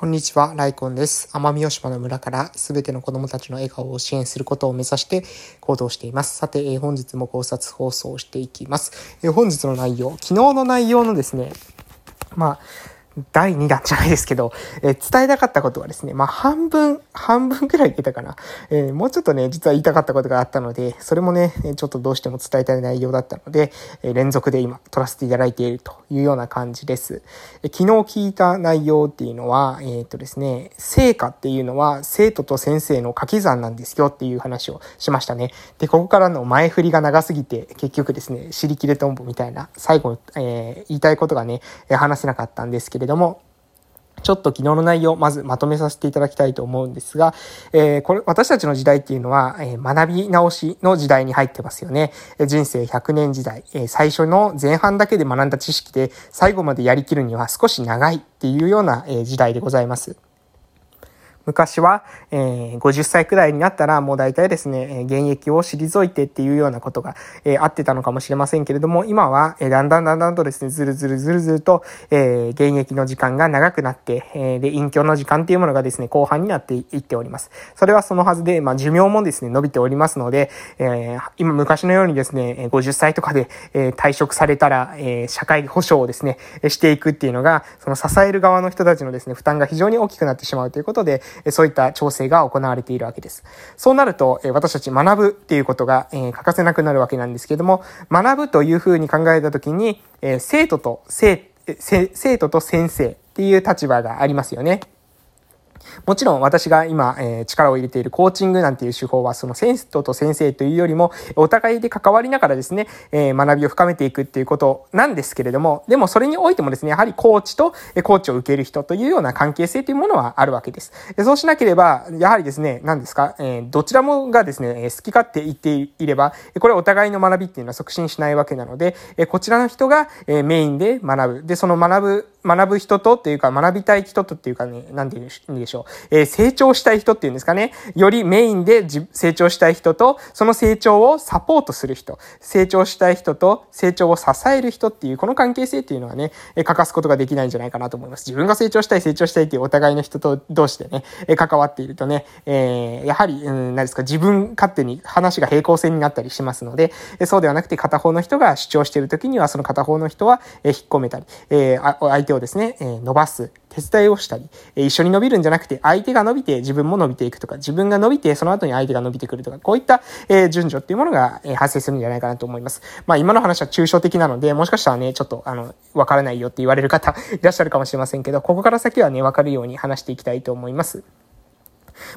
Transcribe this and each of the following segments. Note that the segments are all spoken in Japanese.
こんにちは、ライコンです。奄美大島の村からすべての子供たちの笑顔を支援することを目指して行動しています。さて、えー、本日も考察放送していきます。えー、本日の内容、昨日の内容のですね、まあ、第2弾じゃないですけど、えー、伝えたかったことはですね、まあ、半分、半分くらい言えたかな。えー、もうちょっとね、実は言いたかったことがあったので、それもね、ちょっとどうしても伝えたい内容だったので、えー、連続で今、撮らせていただいているというような感じです。え昨日聞いた内容っていうのは、えっ、とですね、成果っていうのは生徒と先生の掛け算なんですよっていう話をしましたね。で、ここからの前振りが長すぎて、結局ですね、尻切れトンボみたいな、最後、え言いたいことがね、話せなかったんですけれどども、ちょっと昨日の内容、まずまとめさせていただきたいと思うんですが、えー、これ、私たちの時代っていうのは、えー、学び直しの時代に入ってますよね。人生100年時代、えー、最初の前半だけで学んだ知識で最後までやりきるには少し長いっていうような、えー、時代でございます。昔は、えー、50歳くらいになったらもう大体ですね、現役を退いてっていうようなことが、えー、あってたのかもしれませんけれども、今は、えー、だんだんだんだんとですね、ずるずるずるずると、えー、現役の時間が長くなって、えー、で、隠居の時間っていうものがですね、後半になっていっております。それはそのはずで、まあ、寿命もですね、伸びておりますので、えー、今昔のようにですね、50歳とかで、えー、退職されたら、えー、社会保障をですね、していくっていうのが、その支える側の人たちのですね、負担が非常に大きくなってしまうということで、そういった調整が行われているわけです。そうなると、私たち学ぶっていうことが欠かせなくなるわけなんですけども、学ぶというふうに考えたときに、生徒と生、生徒と先生っていう立場がありますよね。もちろん私が今、えー、力を入れているコーチングなんていう手法は、その先生と先生というよりも、お互いで関わりながらですね、えー、学びを深めていくっていうことなんですけれども、でもそれにおいてもですね、やはりコーチと、えコーチを受ける人というような関係性というものはあるわけです。でそうしなければ、やはりですね、何ですか、えー、どちらもがですね、好き勝手言っていれば、これお互いの学びっていうのは促進しないわけなので、えこちらの人が、えメインで学ぶ。で、その学ぶ学ぶ人とっていうか、学びたい人とっていうかね、なんて言うんでしょう。えー、成長したい人っていうんですかね。よりメインで成長したい人と、その成長をサポートする人。成長したい人と成長を支える人っていう、この関係性っていうのはね、えー、欠かすことができないんじゃないかなと思います。自分が成長したい、成長したいっていうお互いの人と同士でね、えー、関わっているとね、えー、やはり、うん、何ですか、自分勝手に話が平行線になったりしますので、えー、そうではなくて片方の人が主張している時には、その片方の人は、えー、引っ込めたり、えー、相手をですね、えー伸ばす、手伝いをしたり、え一緒に伸びるんじゃなくて、相手が伸びて自分も伸びていくとか、自分が伸びてその後に相手が伸びてくるとか、こういった、え順序っていうものが、え発生するんじゃないかなと思います。まあ今の話は抽象的なので、もしかしたらね、ちょっとあの、わからないよって言われる方 いらっしゃるかもしれませんけど、ここから先はね、わかるように話していきたいと思います。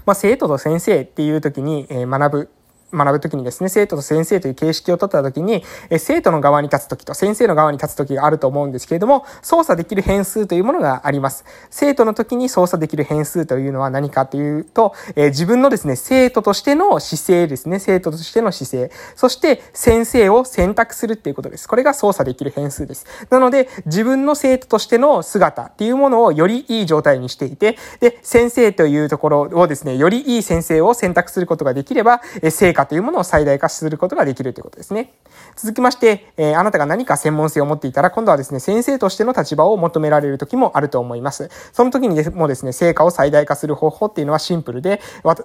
まあ生徒と先生っていう時に、え学ぶ学ぶときにですね、生徒と先生という形式を取ったときに、え生徒の側に立つときと先生の側に立つときがあると思うんですけれども、操作できる変数というものがあります。生徒の時に操作できる変数というのは何かというと、え自分のですね、生徒としての姿勢ですね、生徒としての姿勢、そして先生を選択するっていうことです。これが操作できる変数です。なので、自分の生徒としての姿っていうものをよりいい状態にしていて、で、先生というところをですね、よりいい先生を選択することができれば、え成果というものを最大化することができるということですね。続きまして、え、あなたが何か専門性を持っていたら、今度はですね、先生としての立場を求められる時もあると思います。その時にもですね、成果を最大化する方法っていうのはシンプルで、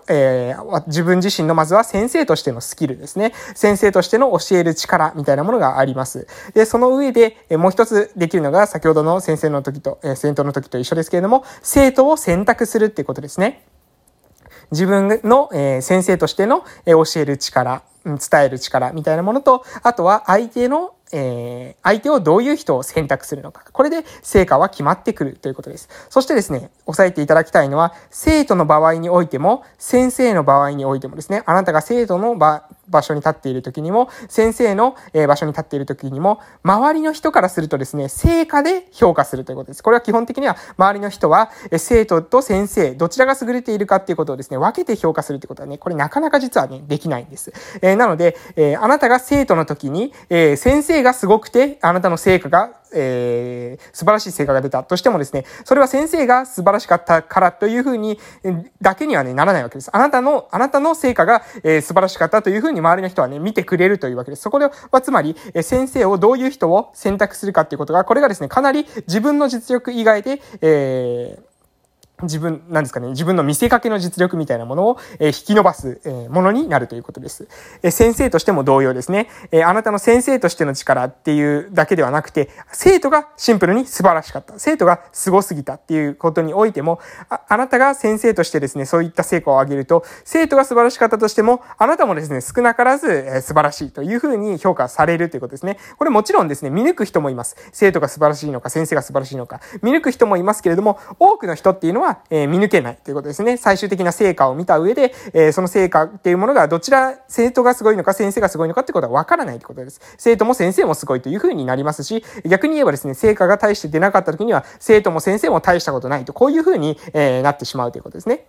えー、自分自身のまずは先生としてのスキルですね。先生としての教える力みたいなものがあります。で、その上で、えもう一つできるのが、先ほどの先生の時と、えー、先頭の時と一緒ですけれども、生徒を選択するっていうことですね。自分の、え、先生としての、え、教える力、伝える力みたいなものと、あとは相手のえー、相手をどういう人を選択するのか。これで成果は決まってくるということです。そしてですね、押さえていただきたいのは、生徒の場合においても、先生の場合においてもですね、あなたが生徒の場、場所に立っている時にも、先生の、え場所に立っている時にも、周りの人からするとですね、成果で評価するということです。これは基本的には、周りの人は、え生徒と先生、どちらが優れているかっていうことをですね、分けて評価するってことはね、これなかなか実はね、できないんです。えー、なので、えー、あなたが生徒の時に、えー、先生がすごくて、あなたの成果がえー、素晴らしい成果が出たとしてもですね、それは先生が素晴らしかったからというふうに、だけにはね、ならないわけです。あなたの、あなたの成果が、えー、素晴らしかったというふうに周りの人はね、見てくれるというわけです。そこでは、つまり、え、先生をどういう人を選択するかっていうことが、これがですね、かなり自分の実力以外で、えー、自分、なんですかね、自分の見せかけの実力みたいなものを、え、引き伸ばす、え、ものになるということです。え、先生としても同様ですね。えあなたの先生としての力っていうだけではなくて、生徒がシンプルに素晴らしかった。生徒が凄すぎたっていうことにおいても、ああなたが先生としてですね、そういった成果を上げると、生徒が素晴らしかったとしても、あなたもですね、少なからず、え素晴らしいというふうに評価されるということですね。これもちろんですね、見抜く人もいます。生徒が素晴らしいのか、先生が素晴らしいのか、見抜く人もいますけれども、多くの人っていうのはは、え、見抜けないということですね。最終的な成果を見た上で、え、その成果っていうものがどちら生徒がすごいのか先生がすごいのかってことはわからないってことです。生徒も先生もすごいというふうになりますし、逆に言えばですね、成果が大して出なかった時には、生徒も先生も大したことないと、こういうふうに、え、なってしまうということですね。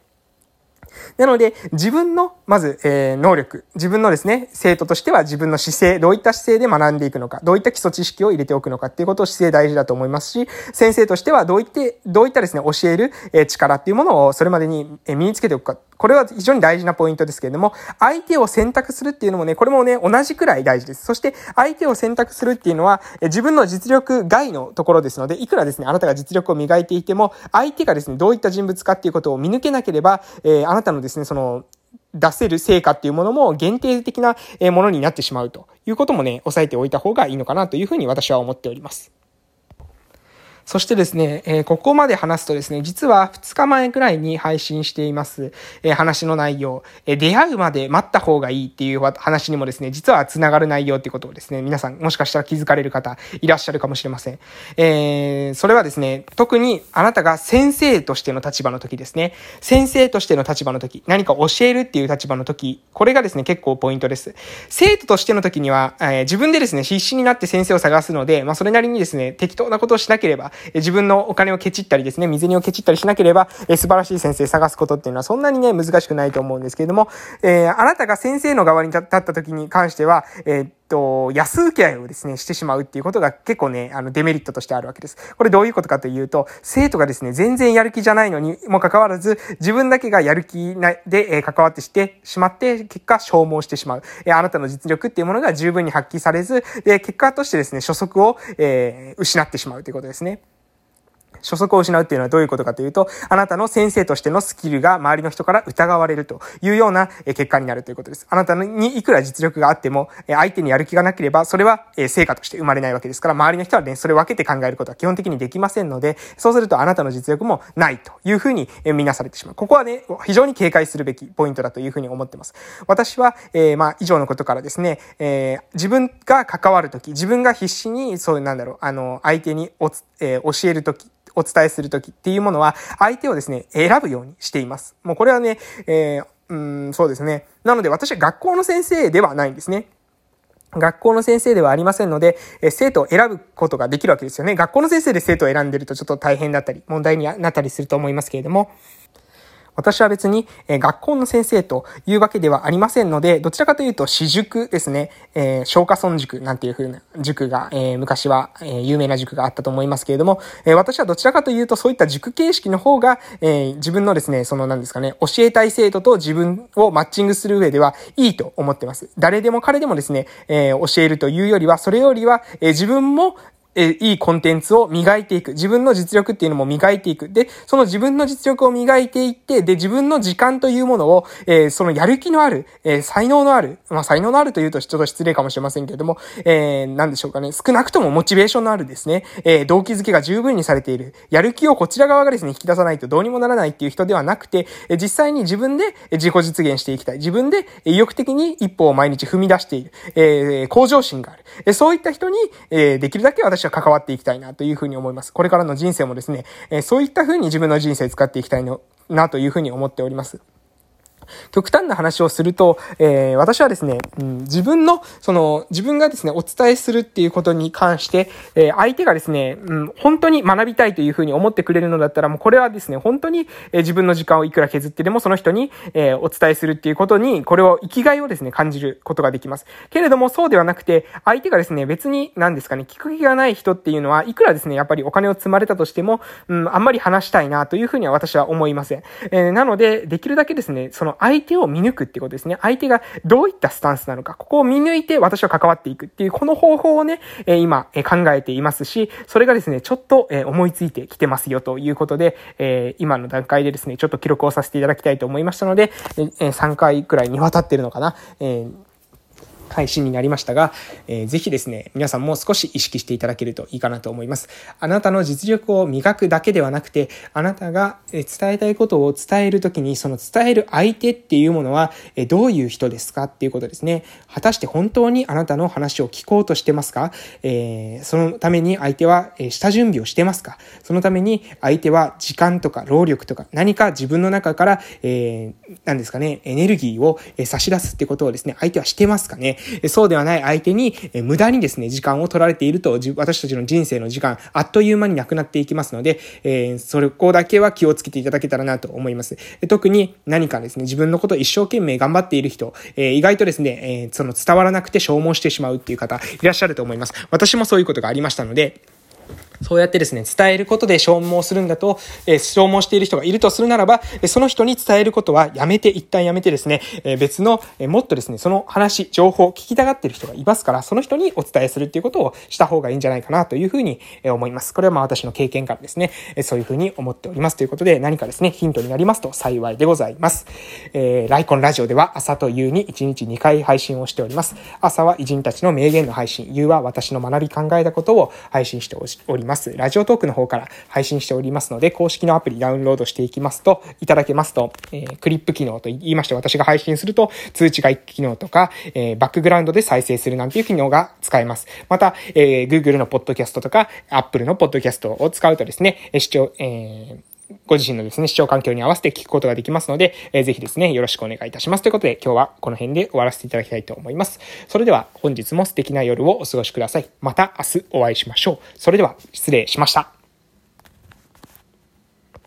なので、自分の、まず、えー、能力、自分のですね、生徒としては自分の姿勢、どういった姿勢で学んでいくのか、どういった基礎知識を入れておくのかっていうことを姿勢大事だと思いますし、先生としてはどういって、どういったですね、教える、えー、力っていうものをそれまでに身につけておくか、これは非常に大事なポイントですけれども、相手を選択するっていうのもね、これもね、同じくらい大事です。そして、相手を選択するっていうのは、自分の実力外のところですので、いくらですね、あなたが実力を磨いていても、相手がですね、どういった人物かっていうことを見抜けなければ、えー、あなたのですね、その、出せる成果っていうものも限定的なものになってしまうということもね、押さえておいた方がいいのかなというふうに私は思っております。そしてですね、えー、ここまで話すとですね、実は2日前くらいに配信しています、えー、話の内容、えー、出会うまで待った方がいいっていう話にもですね、実は繋がる内容ってことをですね、皆さんもしかしたら気づかれる方いらっしゃるかもしれません。えー、それはですね、特にあなたが先生としての立場の時ですね、先生としての立場の時、何か教えるっていう立場の時、これがですね、結構ポイントです。生徒としての時には、えー、自分でですね、必死になって先生を探すので、まあそれなりにですね、適当なことをしなければ、自分のお金をケチったりですね、水煮をケチったりしなければ、え素晴らしい先生探すことっていうのはそんなにね、難しくないと思うんですけれども、えー、あなたが先生の側に立った時に関しては、えーと、安請け合いをですね、してしまうっていうことが結構ね、あの、デメリットとしてあるわけです。これどういうことかというと、生徒がですね、全然やる気じゃないのにもかかわらず、自分だけがやる気なで、え、関わってしてしまって、結果消耗してしまう。え、あなたの実力っていうものが十分に発揮されず、で、結果としてですね、初速を、えー、失ってしまうということですね。初速を失うっていうのはどういうことかというと、あなたの先生としてのスキルが周りの人から疑われるというような結果になるということです。あなたにいくら実力があっても、相手にやる気がなければ、それは成果として生まれないわけですから、周りの人はね、それを分けて考えることは基本的にできませんので、そうするとあなたの実力もないというふうに見なされてしまう。ここはね、非常に警戒するべきポイントだというふうに思っています。私は、えー、まあ、以上のことからですね、えー、自分が関わるとき、自分が必死に、そう、なんだろう、あの、相手にお、えー、教えるとき、お伝えするときっていうものは、相手をですね、選ぶようにしています。もうこれはね、えー、うん、そうですね。なので私は学校の先生ではないんですね。学校の先生ではありませんので、え生徒を選ぶことができるわけですよね。学校の先生で生徒を選んでるとちょっと大変だったり、問題になったりすると思いますけれども、私は別に、えー、学校の先生というわけではありませんので、どちらかというと私塾ですね、えー、小華村塾なんていう風な塾が、えー、昔は、え、有名な塾があったと思いますけれども、え、私はどちらかというとそういった塾形式の方が、え、自分のですね、その何ですかね、教えたい生徒と自分をマッチングする上ではいいと思ってます。誰でも彼でもですね、え、教えるというよりは、それよりは、え、自分も、えいいコンテンツを磨いていく。自分の実力っていうのも磨いていく。で、その自分の実力を磨いていって、で、自分の時間というものを、えー、そのやる気のある、えー、才能のある、まあ、才能のあるというとちょっと失礼かもしれませんけれども、えー、なんでしょうかね。少なくともモチベーションのあるですね、えー、動機づけが十分にされている。やる気をこちら側がですね、引き出さないとどうにもならないっていう人ではなくて、え実際に自分で自己実現していきたい。自分で意欲的に一歩を毎日踏み出している。え、向上心がある。えそういった人に、えできるだけ私は関わっていきたいなというふうに思います。これからの人生もですね、えそういったふうに自分の人生使っていきたいの、なというふうに思っております。極端な話をすると、えー、私はですね、うん、自分の、その、自分がですね、お伝えするっていうことに関して、えー、相手がですね、うん、本当に学びたいというふうに思ってくれるのだったら、もうこれはですね、本当に、えー、自分の時間をいくら削ってでもその人に、えお伝えするっていうことに、これを生きがいをですね、感じることができます。けれども、そうではなくて、相手がですね、別に、何ですかね、聞く気がない人っていうのは、いくらですね、やっぱりお金を積まれたとしても、うん、あんまり話したいなというふうには私は思いません。えなので、できるだけですね、その相手を見抜くってことですね。相手がどういったスタンスなのか、ここを見抜いて私は関わっていくっていう、この方法をね、え今、え考えていますし、それがですね、ちょっと、え思いついてきてますよということで、え今の段階でですね、ちょっと記録をさせていただきたいと思いましたので、え3回くらいにわたってるのかな。えー配信になりましたが、えー、ぜひですね、皆さんも少し意識していただけるといいかなと思います。あなたの実力を磨くだけではなくて、あなたが伝えたいことを伝えるときに、その伝える相手っていうものは、どういう人ですか？っていうことですね。果たして本当にあなたの話を聞こうとしてますか、えー、そのために相手は下準備をしてますか？そのために相手は時間とか労力とか何か自分の中から、えー、何ですかね、エネルギーを差し出すってことをですね、相手はしてますかね？そうではない相手に、え無駄にですね、時間を取られていると、私たちの人生の時間、あっという間になくなっていきますので、えー、それこだけは気をつけていただけたらなと思います。特に何かですね、自分のことを一生懸命頑張っている人、えー、意外とですね、えー、その伝わらなくて消耗してしまうっていう方、いらっしゃると思います。私もそういうことがありましたので、そうやってですね、伝えることで消耗するんだと、えー、消耗している人がいるとするならば、その人に伝えることはやめて、一旦やめてですね、えー、別の、えー、もっとですね、その話、情報、聞きたがっている人がいますから、その人にお伝えするっていうことをした方がいいんじゃないかなというふうに思います。これはまあ私の経験からですね、えそういうふうに思っておりますということで、何かですね、ヒントになりますと幸いでございます。えー、ライコンラジオでは朝と夕に1日2回配信をしております。朝は偉人たちの名言の配信、夕は私の学び考えたことを配信しております。ますラジオトークの方から配信しておりますので、公式のアプリダウンロードしていきますと、いただけますと、えー、クリップ機能と言いまして、私が配信すると通知が行く機能とか、えー、バックグラウンドで再生するなんていう機能が使えます。また、えー、Google のポッドキャストとか、Apple のポッドキャストを使うとですね、視聴、えー、ご自身のですね、視聴環境に合わせて聞くことができますので、えー、ぜひですね、よろしくお願いいたします。ということで、今日はこの辺で終わらせていただきたいと思います。それでは、本日も素敵な夜をお過ごしください。また明日お会いしましょう。それでは、失礼しました。